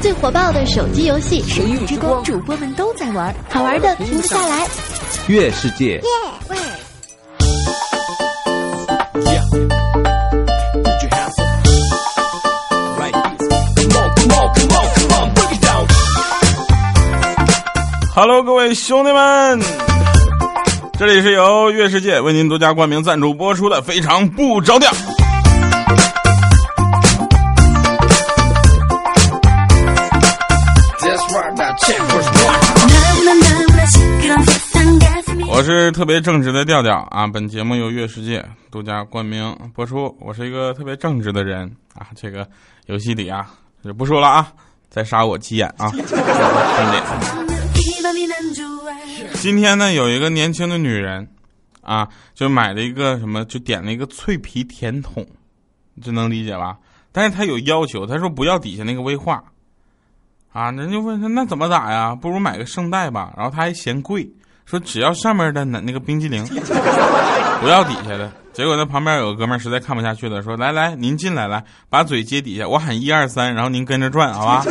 最火爆的手机游戏，神域之光主播们都在玩，好玩的停不下来。月世界。Hello，各位兄弟们，这里是由月世界为您独家冠名赞助播出的《非常不着调》。我是特别正直的调调啊！本节目由月世界独家冠名播出。我是一个特别正直的人啊！这个游戏里啊，就不说了啊，再杀我急眼啊！今天呢，有一个年轻的女人啊，就买了一个什么，就点了一个脆皮甜筒，这能理解吧？但是她有要求，她说不要底下那个威化啊。人就问她那怎么打呀？不如买个圣代吧。然后她还嫌贵。说只要上面的那那个冰激凌，不要底下的。结果那旁边有个哥们儿实在看不下去了，说：“来来，您进来，来把嘴接底下，我喊一二三，然后您跟着转，好吧？”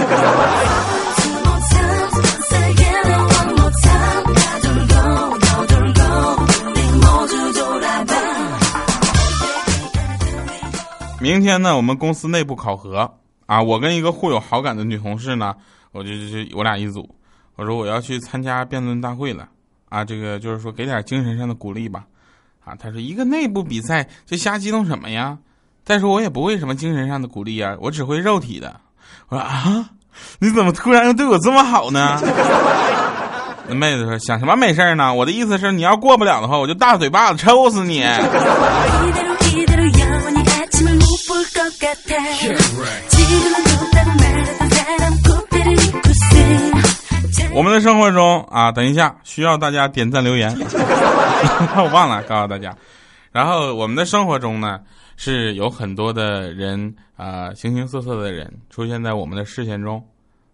明天呢，我们公司内部考核啊，我跟一个互有好感的女同事呢，我就就我俩一组，我说我要去参加辩论大会了。啊，这个就是说给点精神上的鼓励吧，啊，他说一个内部比赛就瞎激动什么呀？再说我也不会什么精神上的鼓励啊，我只会肉体的。我说啊，你怎么突然又对我这么好呢？那妹子说想什么没事呢？我的意思是你要过不了的话，我就大嘴巴子抽死你。我们的生活中啊，等一下需要大家点赞留言，我忘了告诉大家。然后我们的生活中呢，是有很多的人啊，形形色色的人出现在我们的视线中，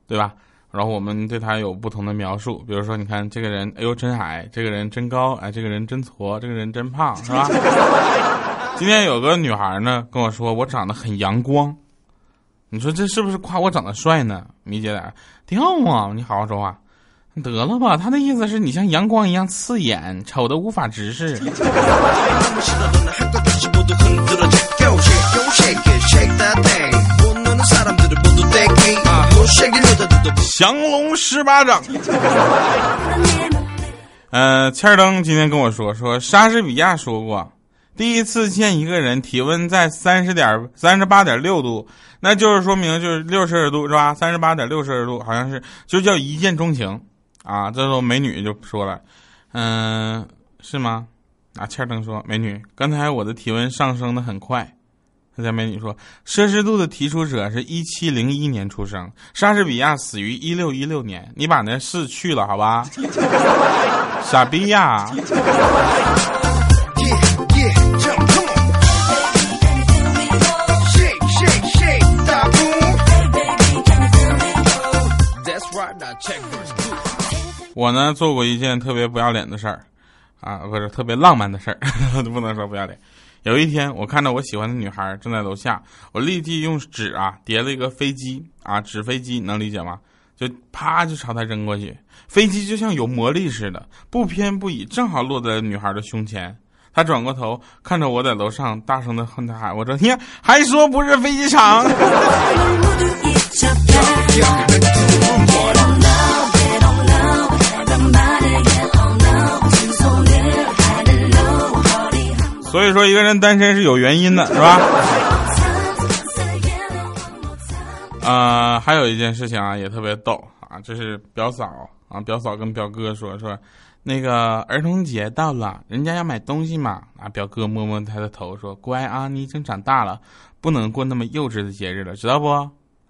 对吧？然后我们对他有不同的描述，比如说，你看这个人，哎呦真矮，这个人真高，哎，这个人真矬，这个人真胖，是吧？今天有个女孩呢跟我说，我长得很阳光，你说这是不是夸我长得帅呢？米姐俩，挺好啊，你好好说话。得了吧，他的意思是你像阳光一样刺眼，丑的无法直视。降龙十八掌。呃，千儿登今天跟我说，说莎士比亚说过，第一次见一个人体温在三十点三十八点六度，那就是说明就是六摄氏度是吧？三十八点六摄氏度好像是就叫一见钟情。啊，这时候美女就说了，嗯，是吗？啊，欠灯说，美女，刚才我的体温上升的很快。那家美女说，摄氏度的提出者是一七零一年出生，莎士比亚死于一六一六年，你把那四去了，好吧？傻逼呀！我呢做过一件特别不要脸的事儿，啊，不是特别浪漫的事儿，不能说不要脸。有一天，我看到我喜欢的女孩正在楼下，我立即用纸啊叠了一个飞机啊纸飞机，能理解吗？就啪就朝她扔过去，飞机就像有魔力似的，不偏不倚，正好落在女孩的胸前。她转过头看着我在楼上，大声的哼她喊：“我说你，还说不是飞机场。”以说，一个人单身是有原因的，是吧？啊，还有一件事情啊，也特别逗啊，这是表嫂啊，表嫂跟表哥说说，那个儿童节到了，人家要买东西嘛。啊，表哥摸摸他的头说，乖啊，你已经长大了，不能过那么幼稚的节日了，知道不？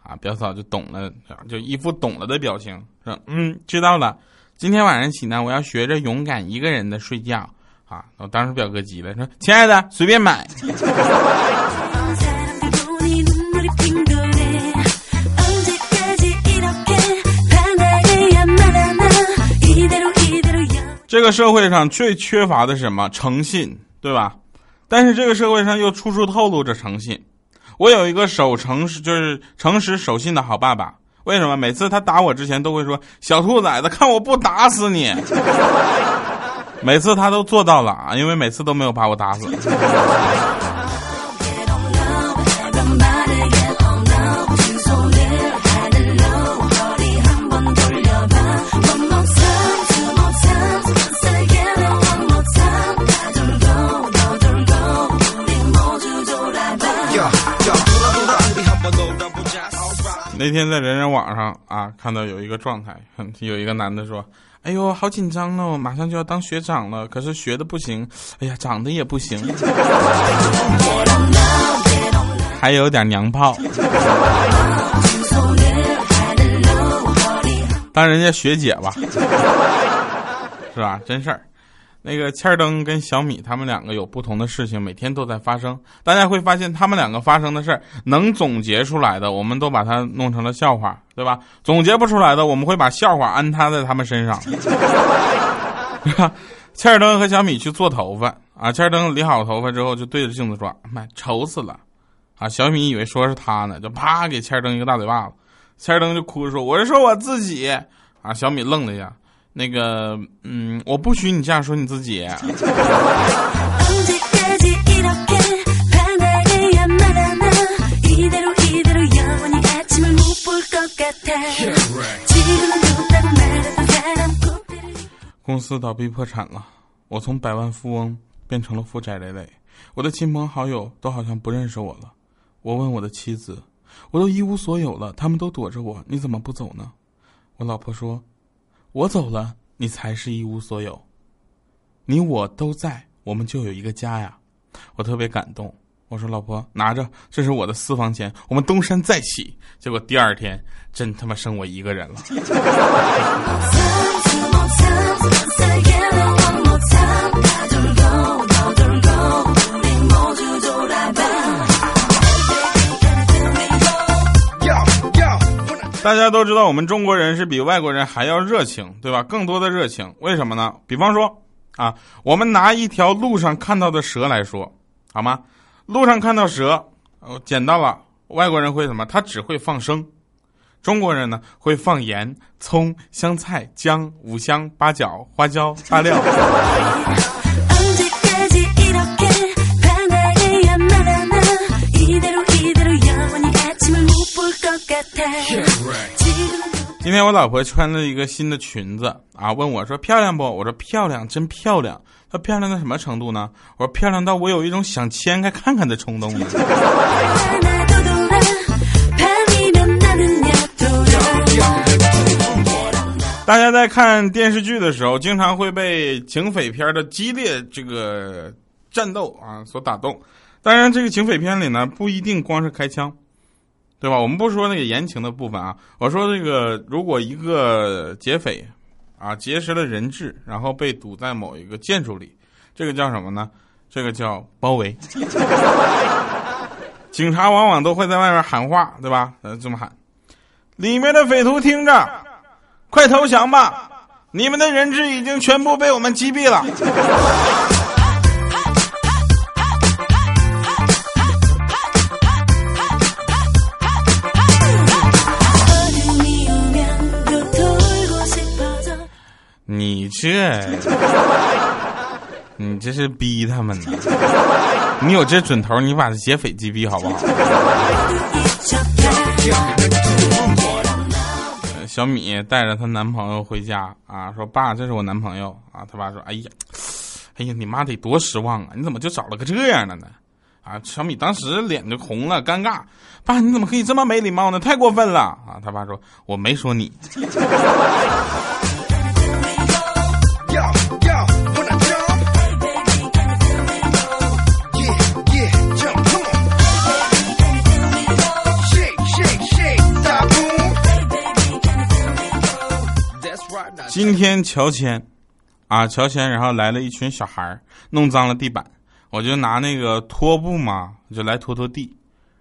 啊，表嫂就懂了，就一副懂了的表情，说嗯，知道了。今天晚上起呢，我要学着勇敢一个人的睡觉。啊！我当时表哥急了，说：“亲爱的，随便买。”这个社会上最缺乏的是什么？诚信，对吧？但是这个社会上又处处透露着诚信。我有一个守诚实，就是诚实守信的好爸爸。为什么？每次他打我之前都会说：“小兔崽子，看我不打死你。” 每次他都做到了啊，因为每次都没有把我打死。那天在人人网上啊，看到有一个状态，有一个男的说：“哎呦，好紧张哦，马上就要当学长了，可是学的不行，哎呀，长得也不行，还有点娘炮。”当人家学姐吧，是吧？真事儿。那个欠儿登跟小米他们两个有不同的事情，每天都在发生。大家会发现，他们两个发生的事儿能总结出来的，我们都把它弄成了笑话，对吧？总结不出来的，我们会把笑话安插在他们身上。欠儿登和小米去做头发啊，欠儿登理好头发之后，就对着镜子说：“妈，丑死了！”啊，小米以为说是他呢，就啪给欠儿登一个大嘴巴子。欠儿登就哭着说：“我是说我自己。”啊，小米愣了一下。那个，嗯，我不许你这样说你自己。公司倒闭破产了，我从百万富翁变成了负债累累，我的亲朋好友都好像不认识我了。我问我的妻子，我都一无所有了，他们都躲着我，你怎么不走呢？我老婆说。我走了，你才是一无所有。你我都在，我们就有一个家呀。我特别感动。我说：“老婆，拿着，这是我的私房钱，我们东山再起。”结果第二天，真他妈剩我一个人了。大家都知道，我们中国人是比外国人还要热情，对吧？更多的热情，为什么呢？比方说，啊，我们拿一条路上看到的蛇来说，好吗？路上看到蛇，哦，捡到了，外国人会什么？他只会放生，中国人呢会放盐、葱、香菜、姜、五香、八角、花椒、大料。今天我老婆穿了一个新的裙子啊，问我说漂亮不？我说漂亮，真漂亮。她漂亮到什么程度呢？我说漂亮到我有一种想掀开看看的冲动呢。大家在看电视剧的时候，经常会被警匪片的激烈这个战斗啊所打动。当然，这个警匪片里呢，不一定光是开枪。对吧？我们不说那个言情的部分啊，我说这个，如果一个劫匪，啊劫持了人质，然后被堵在某一个建筑里，这个叫什么呢？这个叫包围。警察往往都会在外面喊话，对吧？呃，这么喊，里面的匪徒听着，快投降吧！你们的人质已经全部被我们击毙了。这，你这是逼他们呢？你有这准头，你把这劫匪击毙好不好？小米带着她男朋友回家啊，说爸，这是我男朋友啊。他爸说，哎呀，哎呀，你妈得多失望啊！你怎么就找了个这样的呢？啊，小米当时脸就红了，尴尬。爸，你怎么可以这么没礼貌呢？太过分了啊！他爸说，我没说你。今天乔迁，啊乔迁，然后来了一群小孩儿，弄脏了地板，我就拿那个拖布嘛，就来拖拖地。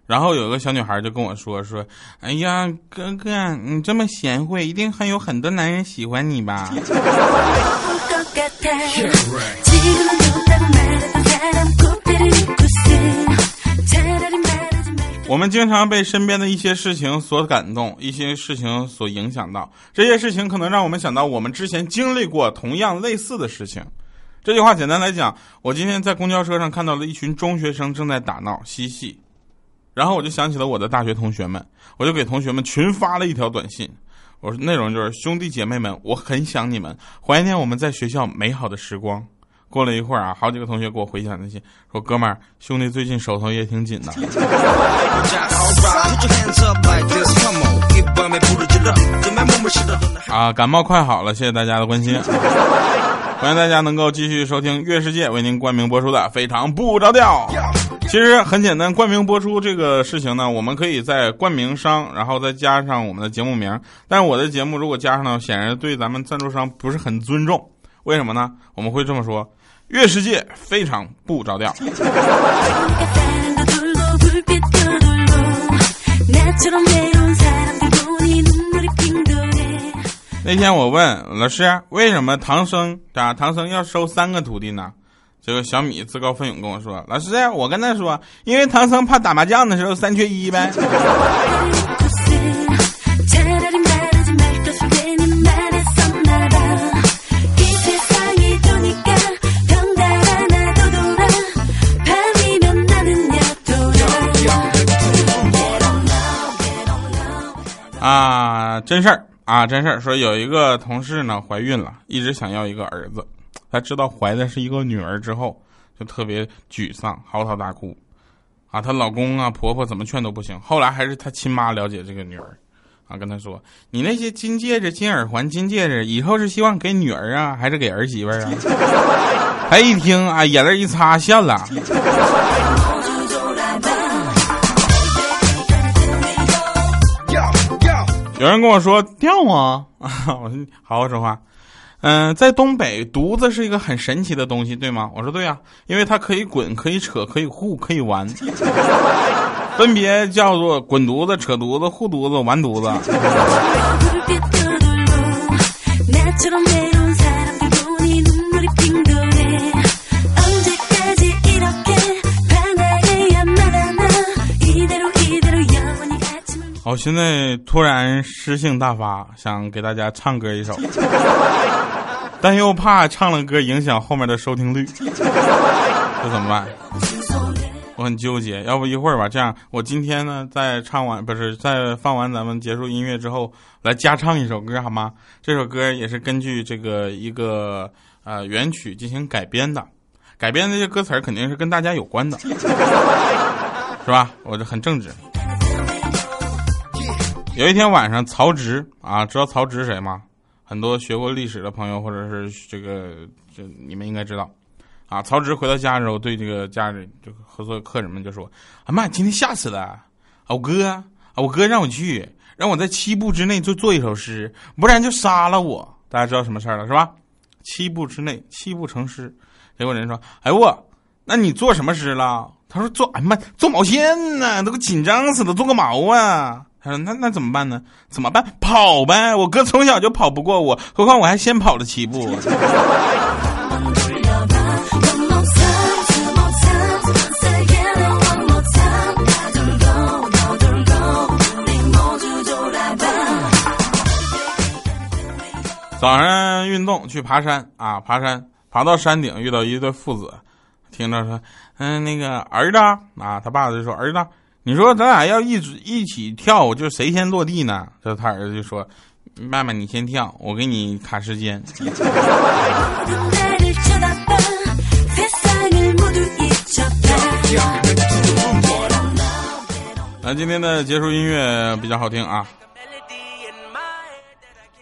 然后有个小女孩就跟我说说，哎呀哥哥，你这么贤惠，一定很有很多男人喜欢你吧？我们经常被身边的一些事情所感动，一些事情所影响到。这些事情可能让我们想到我们之前经历过同样类似的事情。这句话简单来讲，我今天在公交车上看到了一群中学生正在打闹嬉戏，然后我就想起了我的大学同学们，我就给同学们群发了一条短信，我说内容就是兄弟姐妹们，我很想你们，怀念我们在学校美好的时光。过了一会儿啊，好几个同学给我回想那些，说哥们儿，兄弟最近手头也挺紧的。啊，感冒快好了，谢谢大家的关心。欢迎大家能够继续收听《月世界》为您冠名播出的《非常不着调》。其实很简单，冠名播出这个事情呢，我们可以在冠名商，然后再加上我们的节目名。但是我的节目如果加上呢，显然对咱们赞助商不是很尊重。为什么呢？我们会这么说。月世界非常不着调。那天我问老师，为什么唐僧啊唐僧要收三个徒弟呢？这个小米自告奋勇跟我说，老师，我跟他说，因为唐僧怕打麻将的时候三缺一呗。真事儿啊，真事儿。说有一个同事呢怀孕了，一直想要一个儿子，她知道怀的是一个女儿之后，就特别沮丧，嚎啕大哭。啊，她老公啊婆婆怎么劝都不行。后来还是她亲妈了解这个女儿，啊，跟她说：“你那些金戒指、金耳环、金戒指，以后是希望给女儿啊，还是给儿媳妇啊？”她一听啊，眼泪一擦，笑了。有人跟我说掉啊，我说好好说话。嗯，在东北，犊子是一个很神奇的东西，对吗？我说对呀，因为它可以滚，可以扯，可以护，可以玩，分别叫做滚犊子、扯犊子、护犊子、玩犊子。我现在突然诗性大发，想给大家唱歌一首，但又怕唱了歌影响后面的收听率，这怎么办？我很纠结。要不一会儿吧，这样我今天呢，在唱完不是在放完咱们结束音乐之后，来加唱一首歌好吗？这首歌也是根据这个一个呃原曲进行改编的，改编的这些歌词肯定是跟大家有关的，是吧？我这很正直。有一天晚上，曹植啊，知道曹植谁吗？很多学过历史的朋友，或者是这个，这你们应该知道，啊，曹植回到家之后，对这个家人，就和所有客人们就说：“啊妈，今天吓死了！啊，我哥，啊，我哥让我去，让我在七步之内就做一首诗，不然就杀了我。大家知道什么事儿了是吧？七步之内，七步成诗。结果人说：哎我，那你做什么诗了？他说做，哎妈，做毛线呢？都给紧张死了，做个毛啊！”他说：“那那怎么办呢？怎么办？跑呗！我哥从小就跑不过我，何况我还先跑了七步。”早上运动去爬山啊，爬山爬到山顶遇到一对父子，听着说：“嗯，那个儿子啊，他爸就说儿子。”你说咱俩要一直一起跳，就谁先落地呢？这他儿子就说：“妈妈，你先跳，我给你卡时间。”那今天的结束音乐比较好听啊，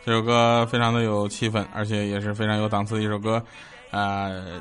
这首歌非常的有气氛，而且也是非常有档次的一首歌，呃。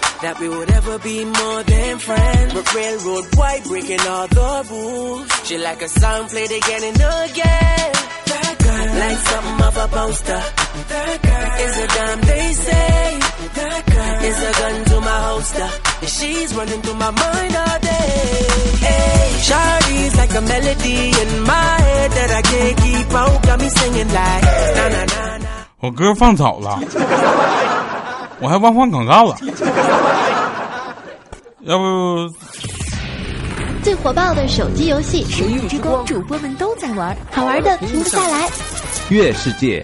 that we would ever be more than friends. But railroad white breaking all the rules. She like a song played again and again. Like something off a poster. Is a dime they say. Is a gun to my holster. And she's running through my mind all day. Hey, Shawty's like a melody in my head that I can't keep out. Got me singing like na na na na. 我歌放早了，我还忘放广告了。 要不最火爆的手机游戏，神域之光主播们都在玩，好玩的停不下来。月世界，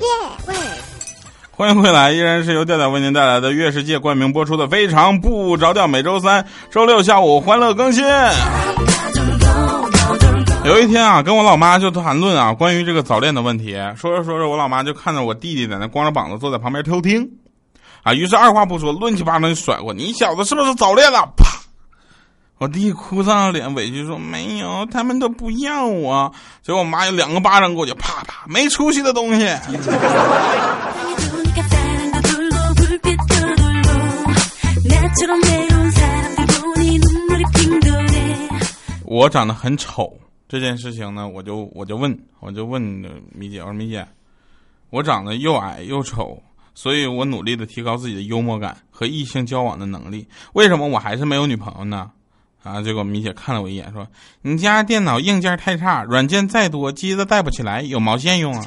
欢迎回来，依然是由调调为您带来的《月世界》冠名播出的《非常不着调》，每周三、周六下午欢乐更新。有一天啊，跟我老妈就谈论啊关于这个早恋的问题，说着说着，我老妈就看着我弟弟在那光着膀子坐在旁边偷听，啊，于是二话不说，乱七八糟就甩过。你小子是不是早恋了？啪！我弟哭丧着脸，委屈说没有，他们都不要我。结果我妈有两个巴掌过去，啪啪，没出息的东西。我长得很丑这件事情呢，我就我就问，我就问米姐，我说米姐，我长得又矮又丑，所以我努力的提高自己的幽默感和异性交往的能力，为什么我还是没有女朋友呢？啊！结果米姐看了我一眼，说：“你家电脑硬件太差，软件再多，机子带不起来，有毛线用啊？”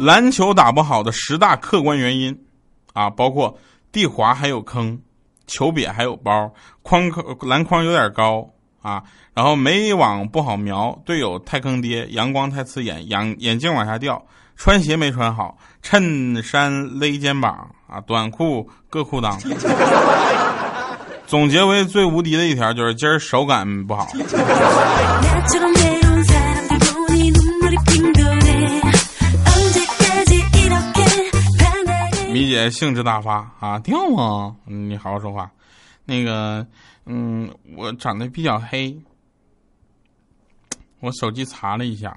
篮球打不好的十大客观原因，啊，包括地滑还有坑，球瘪还有包，框框篮筐有点高啊，然后没网不好瞄，队友太坑爹，阳光太刺眼，眼眼镜往下掉，穿鞋没穿好，衬衫勒肩膀啊，短裤硌裤裆。总结为最无敌的一条就是今儿手感不好。米姐兴致大发啊，掉啊！你好好说话。那个，嗯，我长得比较黑，我手机查了一下，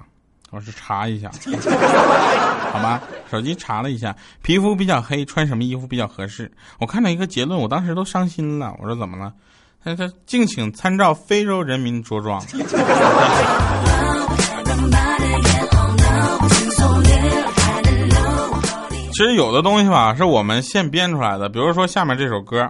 我是查一下，好吧？手机查了一下，皮肤比较黑，穿什么衣服比较合适？我看到一个结论，我当时都伤心了。我说怎么了？他说敬请参照非洲人民着装。其实有的东西吧，是我们现编出来的，比如说下面这首歌，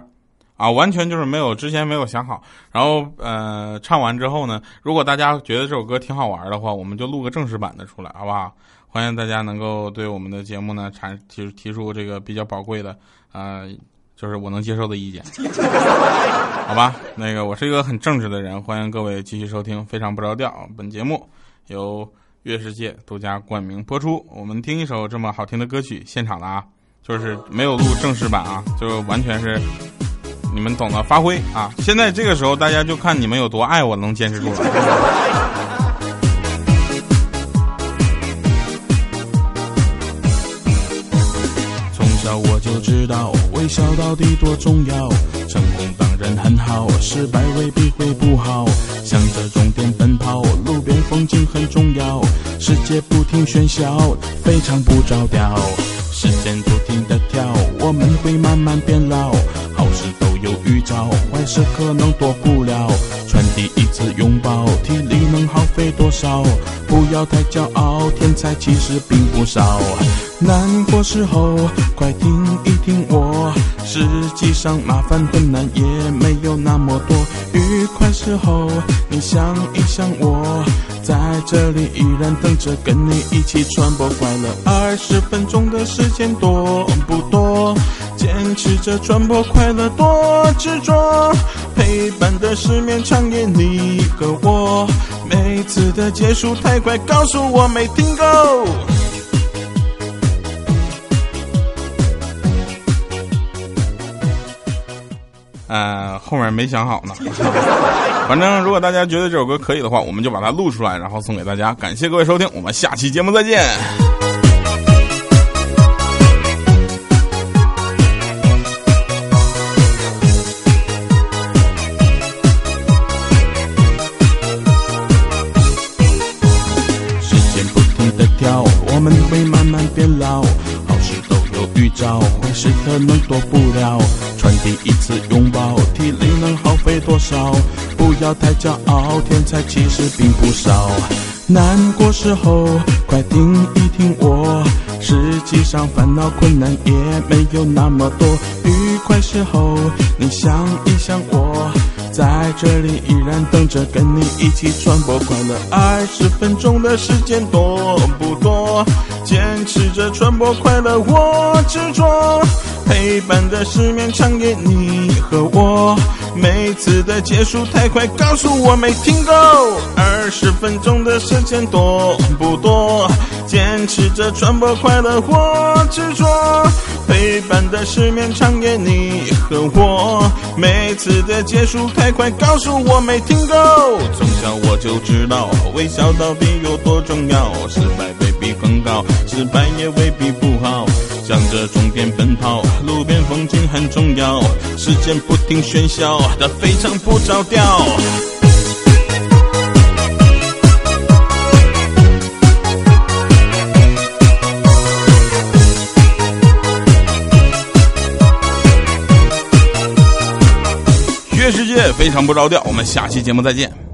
啊，完全就是没有之前没有想好，然后呃，唱完之后呢，如果大家觉得这首歌挺好玩的话，我们就录个正式版的出来，好不好？欢迎大家能够对我们的节目呢产提提出这个比较宝贵的，呃，就是我能接受的意见，好吧？那个我是一个很正直的人，欢迎各位继续收听，非常不着调。本节目由乐世界独家冠名播出。我们听一首这么好听的歌曲，现场的啊，就是没有录正式版啊，就完全是你们懂得发挥啊。现在这个时候，大家就看你们有多爱我，能坚持住了。从小我就知道微笑到底多重要，成功当然很好，失败未必会不好。向着终点奔跑，路边风景很重要，世界不停喧嚣，非常不着调。时间不停的跳，我们会慢慢变老。好事都有预兆，坏事可能躲不了。第一次拥抱，体力能耗费多少？不要太骄傲，天才其实并不少。难过时候，快听一听我。实际上麻烦困难也没有那么多。愉快时候，你想一想我，在这里依然等着跟你一起传播快乐。二十分钟的时间多不多？坚持着传播快乐多执着，陪伴的失眠长夜你和我。每次的结束太快，告诉我没听够。呃，后面没想好呢。反正如果大家觉得这首歌可以的话，我们就把它录出来，然后送给大家。感谢各位收听，我们下期节目再见。找，会时可能躲不了。传递一次拥抱，体力能耗费多少？不要太骄傲，天才其实并不少。难过时候，快听一听我。实际上烦恼困难也没有那么多。愉快时候，你想一想我。在这里依然等着跟你一起传播快乐。二十分钟的时间多不多？坚持着传播快乐，我执着。陪伴的失眠长夜，你和我。每次的结束太快，告诉我没听够。二十分钟的时间多不多？坚持着传播快乐，我执着。陪伴的失眠长夜，你和我。每次的结束太快，告诉我没听够。从小我就知道，微笑到底有多重要。失败未失败也未必不好。向着终点奔跑，路边风景很重要。时间不停喧嚣，它非常不着调。乐世界非常不着调，我们下期节目再见。